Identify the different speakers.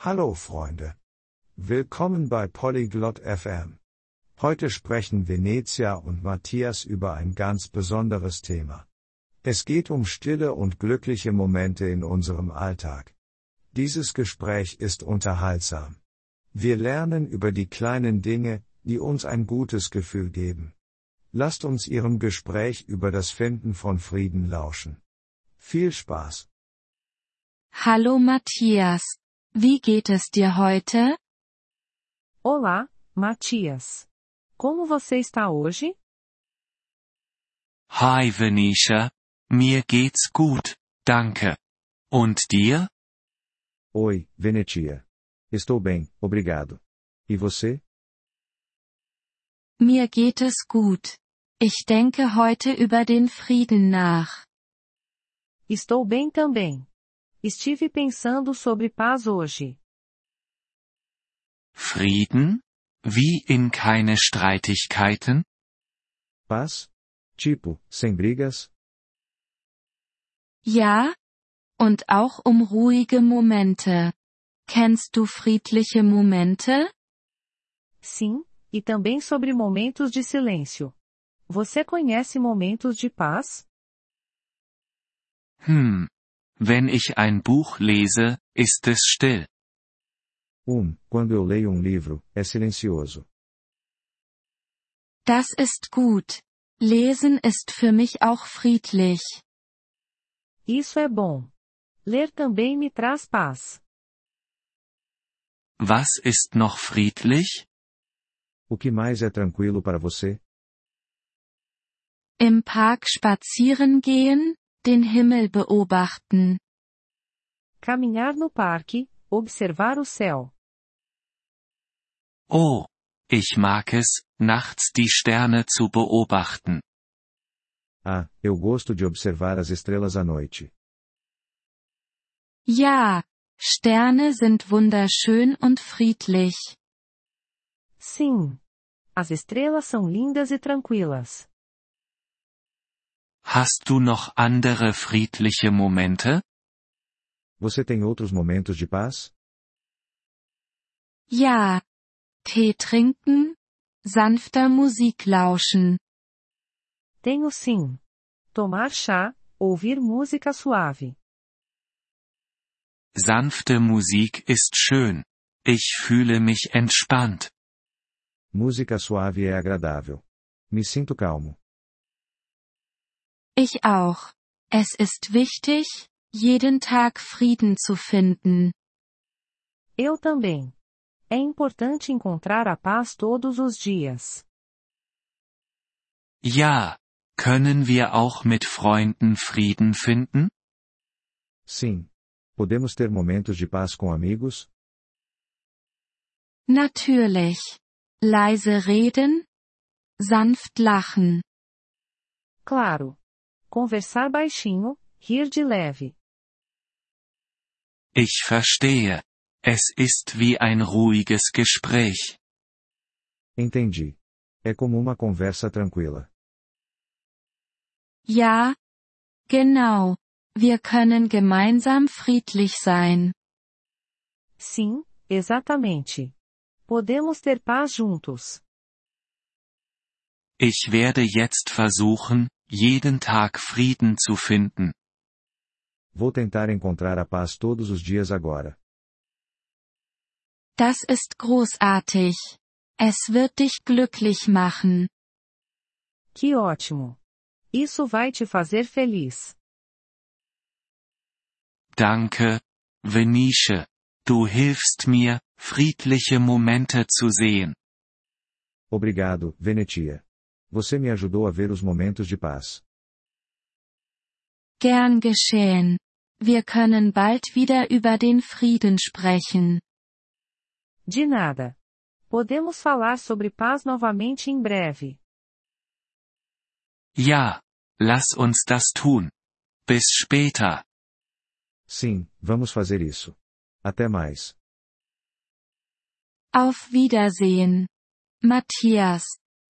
Speaker 1: Hallo Freunde. Willkommen bei Polyglot FM. Heute sprechen Venezia und Matthias über ein ganz besonderes Thema. Es geht um stille und glückliche Momente in unserem Alltag. Dieses Gespräch ist unterhaltsam. Wir lernen über die kleinen Dinge, die uns ein gutes Gefühl geben. Lasst uns Ihrem Gespräch über das Finden von Frieden lauschen. Viel Spaß!
Speaker 2: Hallo Matthias. Wie geht es dir heute?
Speaker 3: Olá, Matias. Como você está hoje?
Speaker 4: Hi Venetia. Mir geht's gut, danke. Und dir?
Speaker 5: Oi, Venetia. Estou bem, obrigado. E você?
Speaker 2: Mir geht es gut. Ich denke heute über den Frieden nach.
Speaker 3: Estou bem também. Estive pensando sobre paz hoje.
Speaker 4: Frieden? Wie in keine Streitigkeiten?
Speaker 5: Paz? Tipo, sem brigas?
Speaker 2: Ja? Und auch um ruhige Momente. Kennst du friedliche Momente?
Speaker 3: Sim, e também sobre momentos de silêncio. Você conhece momentos de paz?
Speaker 4: Hm. Wenn ich ein Buch lese, ist es still.
Speaker 5: Um, quando eu leio um livro, é silencioso.
Speaker 2: Das ist gut. Lesen ist für mich auch friedlich.
Speaker 3: Isso é bom. Ler também me traz paz.
Speaker 4: Was ist noch friedlich?
Speaker 5: O que mais é tranquilo para você?
Speaker 2: Im Park spazieren gehen, den Himmel beobachten.
Speaker 3: Caminhar no parque, observar o céu.
Speaker 4: Oh, ich mag es, nachts die Sterne zu beobachten.
Speaker 5: Ah, eu gosto de observar as estrelas à noite.
Speaker 2: Ja, Sterne sind wunderschön und friedlich.
Speaker 3: Sim. As estrelas são lindas e tranquilas.
Speaker 4: Hast du noch andere friedliche Momente?
Speaker 5: Você tem outros momentos de paz?
Speaker 2: Ja. Tee trinken, sanfter Musik lauschen.
Speaker 3: Tenho sim. Tomar chá, ouvir música suave.
Speaker 4: Sanfte Musik ist schön. Ich fühle mich entspannt.
Speaker 5: Música suave é agradável. Me sinto calmo.
Speaker 2: Ich auch. Es ist wichtig, jeden Tag Frieden zu finden.
Speaker 3: Eu também. É importante encontrar a paz todos os dias.
Speaker 4: Ja. Können wir auch mit Freunden Frieden finden?
Speaker 5: Sim. Podemos ter momentos de paz com amigos?
Speaker 2: Natürlich. Leise reden, sanft lachen.
Speaker 3: Claro. Conversar baixinho, rir de leve.
Speaker 4: Ich verstehe. Es ist wie ein ruhiges Gespräch.
Speaker 5: Entendi. É como uma conversa tranquila.
Speaker 2: Ja. Genau. Wir können gemeinsam friedlich sein.
Speaker 3: Sim, exatamente. Podemos ter paz juntos.
Speaker 4: Ich werde jetzt versuchen, jeden Tag Frieden zu finden.
Speaker 5: Vou tentar encontrar a paz todos os dias agora.
Speaker 2: Das ist großartig. Es wird dich glücklich machen.
Speaker 3: Que ótimo. Isso vai te fazer feliz.
Speaker 4: Danke, Venice. Du hilfst mir, friedliche Momente zu sehen.
Speaker 5: Obrigado, Venetia. Você me ajudou a ver os momentos de paz.
Speaker 2: Gern geschehen. Wir können bald wieder über den Frieden sprechen.
Speaker 3: De nada. Podemos falar sobre paz novamente em breve.
Speaker 4: Ja, lass uns das tun. Bis später.
Speaker 5: Sim, vamos fazer isso. Até mais.
Speaker 2: Auf Wiedersehen. Matthias.